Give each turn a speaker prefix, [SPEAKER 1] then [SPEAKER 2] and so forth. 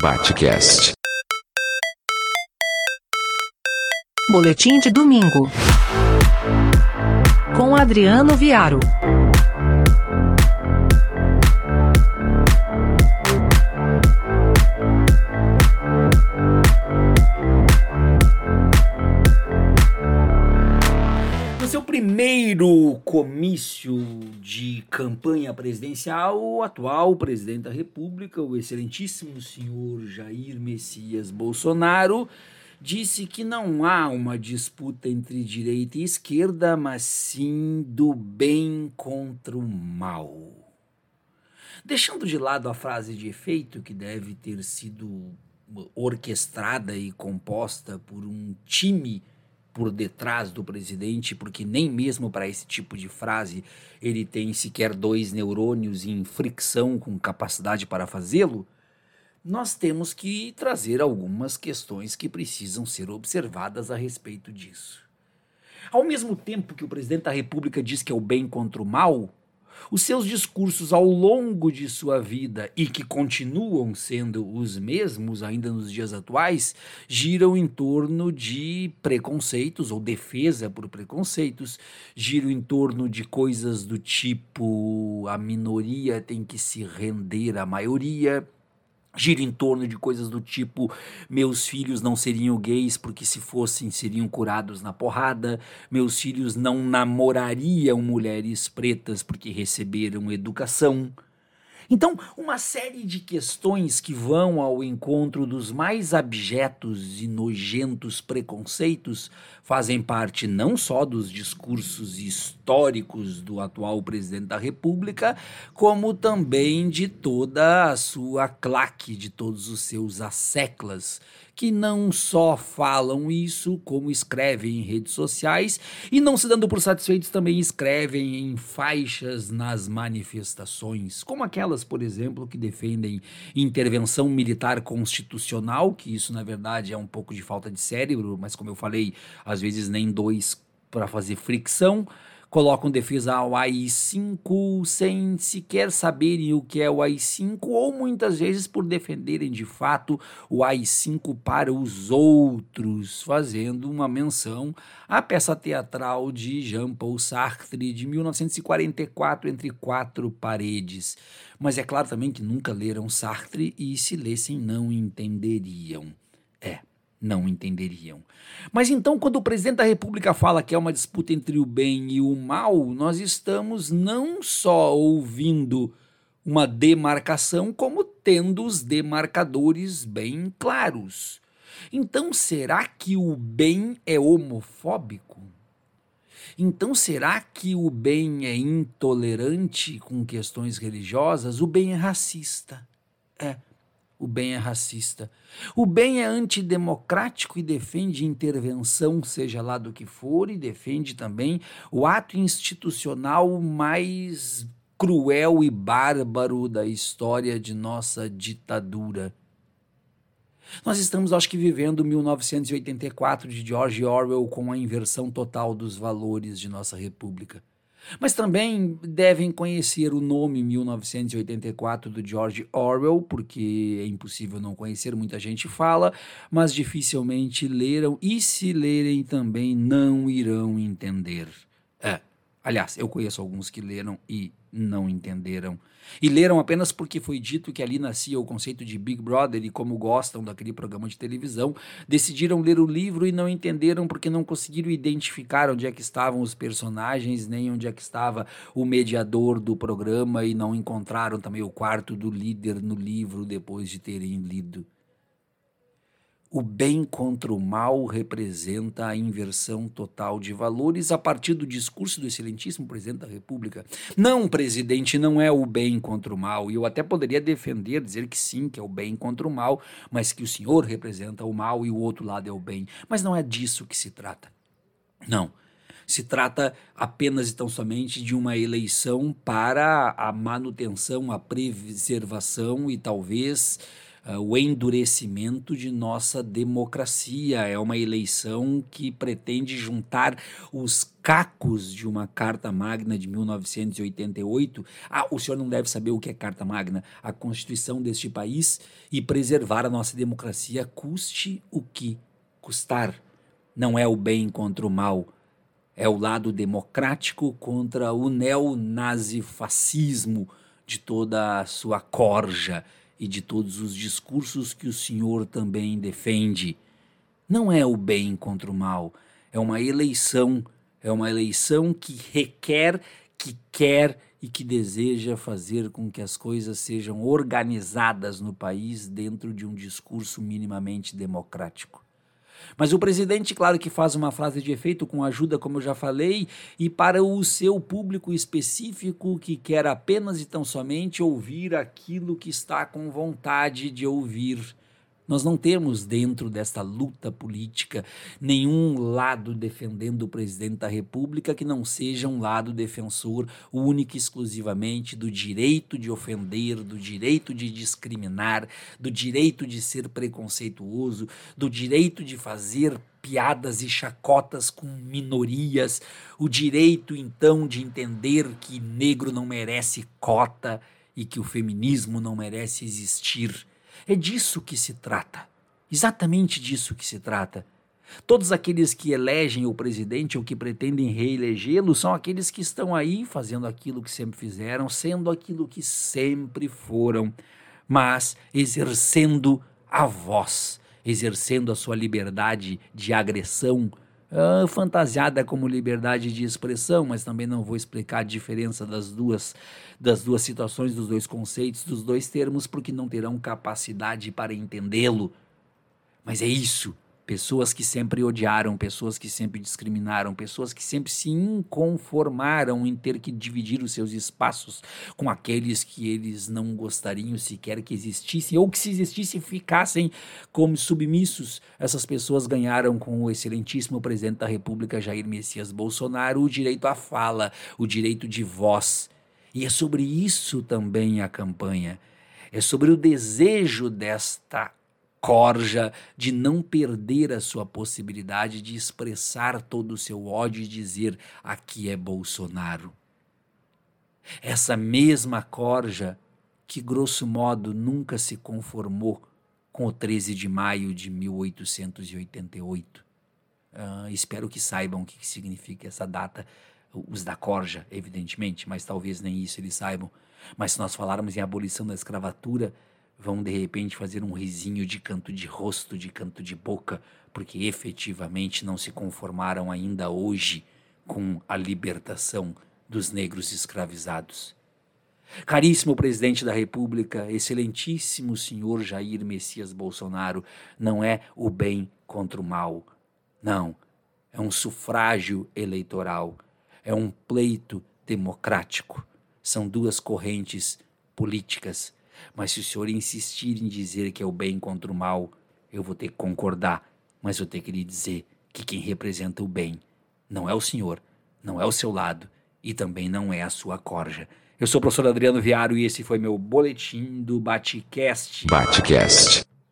[SPEAKER 1] Batcast.
[SPEAKER 2] Boletim de domingo. Com Adriano Viaro.
[SPEAKER 3] Primeiro comício de campanha presidencial, o atual presidente da República, o excelentíssimo senhor Jair Messias Bolsonaro, disse que não há uma disputa entre direita e esquerda, mas sim do bem contra o mal. Deixando de lado a frase de efeito, que deve ter sido orquestrada e composta por um time por detrás do presidente, porque nem mesmo para esse tipo de frase ele tem sequer dois neurônios em fricção com capacidade para fazê-lo, nós temos que trazer algumas questões que precisam ser observadas a respeito disso. Ao mesmo tempo que o presidente da República diz que é o bem contra o mal, os seus discursos ao longo de sua vida e que continuam sendo os mesmos ainda nos dias atuais giram em torno de preconceitos ou defesa por preconceitos, giram em torno de coisas do tipo a minoria tem que se render à maioria gira em torno de coisas do tipo meus filhos não seriam gays porque se fossem seriam curados na porrada, meus filhos não namorariam mulheres pretas porque receberam educação. Então, uma série de questões que vão ao encontro dos mais abjetos e nojentos preconceitos fazem parte não só dos discursos históricos do atual presidente da República, como também de toda a sua claque, de todos os seus asseclas que não só falam isso, como escrevem em redes sociais e, não se dando por satisfeitos, também escrevem em faixas nas manifestações, como aquelas, por exemplo, que defendem intervenção militar constitucional, que isso na verdade é um pouco de falta de cérebro, mas como eu falei, às vezes nem dois para fazer fricção colocam defesa ao AI-5 sem sequer saberem o que é o AI-5 ou muitas vezes por defenderem de fato o AI-5 para os outros, fazendo uma menção à peça teatral de Jean-Paul Sartre de 1944 Entre Quatro Paredes. Mas é claro também que nunca leram Sartre e se lessem não entenderiam. É não entenderiam. Mas então, quando o presidente da República fala que é uma disputa entre o bem e o mal, nós estamos não só ouvindo uma demarcação, como tendo os demarcadores bem claros. Então, será que o bem é homofóbico? Então, será que o bem é intolerante com questões religiosas? O bem é racista. É o bem é racista. O bem é antidemocrático e defende intervenção, seja lá do que for, e defende também o ato institucional mais cruel e bárbaro da história de nossa ditadura. Nós estamos, acho que, vivendo 1984 de George Orwell com a inversão total dos valores de nossa república. Mas também devem conhecer o nome 1984 do George Orwell, porque é impossível não conhecer, muita gente fala, mas dificilmente leram, e se lerem também não irão entender. Aliás, eu conheço alguns que leram e não entenderam. E leram apenas porque foi dito que ali nascia o conceito de Big Brother e, como gostam daquele programa de televisão, decidiram ler o livro e não entenderam porque não conseguiram identificar onde é que estavam os personagens, nem onde é que estava o mediador do programa e não encontraram também o quarto do líder no livro depois de terem lido. O bem contra o mal representa a inversão total de valores a partir do discurso do excelentíssimo presidente da República. Não, presidente, não é o bem contra o mal. E eu até poderia defender, dizer que sim, que é o bem contra o mal, mas que o senhor representa o mal e o outro lado é o bem. Mas não é disso que se trata. Não. Se trata apenas e tão somente de uma eleição para a manutenção, a preservação e talvez uh, o endurecimento de nossa democracia. É uma eleição que pretende juntar os cacos de uma Carta Magna de 1988. Ah, o senhor não deve saber o que é Carta Magna, a Constituição deste país, e preservar a nossa democracia, custe o que custar. Não é o bem contra o mal, é o lado democrático contra o neonazifascismo de toda a sua corja e de todos os discursos que o senhor também defende. Não é o bem contra o mal, é uma eleição, é uma eleição que requer, que quer e que deseja fazer com que as coisas sejam organizadas no país dentro de um discurso minimamente democrático. Mas o presidente, claro que faz uma frase de efeito com ajuda, como eu já falei, e para o seu público específico que quer apenas e tão somente ouvir aquilo que está com vontade de ouvir. Nós não temos dentro desta luta política nenhum lado defendendo o presidente da República que não seja um lado defensor único e exclusivamente do direito de ofender, do direito de discriminar, do direito de ser preconceituoso, do direito de fazer piadas e chacotas com minorias, o direito então de entender que negro não merece cota e que o feminismo não merece existir é disso que se trata. Exatamente disso que se trata. Todos aqueles que elegem o presidente ou que pretendem reelegê-lo são aqueles que estão aí fazendo aquilo que sempre fizeram, sendo aquilo que sempre foram, mas exercendo a voz, exercendo a sua liberdade de agressão, uh, fantasiada como liberdade de expressão, mas também não vou explicar a diferença das duas, das duas situações, dos dois conceitos, dos dois termos, porque não terão capacidade para entendê-lo. Mas é isso pessoas que sempre odiaram, pessoas que sempre discriminaram, pessoas que sempre se inconformaram em ter que dividir os seus espaços com aqueles que eles não gostariam sequer que existissem, ou que se existissem ficassem como submissos. Essas pessoas ganharam com o excelentíssimo presidente da República, Jair Messias Bolsonaro, o direito à fala, o direito de voz. E é sobre isso também a campanha. É sobre o desejo desta corja de não perder a sua possibilidade de expressar todo o seu ódio e dizer: aqui é Bolsonaro. Essa mesma corja que, grosso modo, nunca se conformou com o 13 de maio de 1888. Uh, ah, espero que saibam o que significa essa data, os da corja, evidentemente, mas talvez nem isso eles saibam. Mas se nós falarmos em abolição da escravatura, vão de repente fazer um risinho de canto de rosto, de canto de boca, porque efetivamente não se conformaram ainda hoje com a libertação dos negros escravizados. Caríssimo presidente da República, excelentíssimo senhor Jair Messias Bolsonaro, não é o bem contra o mal. Não, é um sufrágio eleitoral, é um pleito democrático. São duas correntes políticas mas se o senhor insistir em dizer que é o bem contra o mal, eu vou ter que concordar, mas eu tenho que lhe dizer que quem representa o bem não é o senhor, não é o seu lado e também não é a sua corja. Eu sou o professor Adriano Viário e esse foi meu boletim do Batcast.
[SPEAKER 1] Batcast.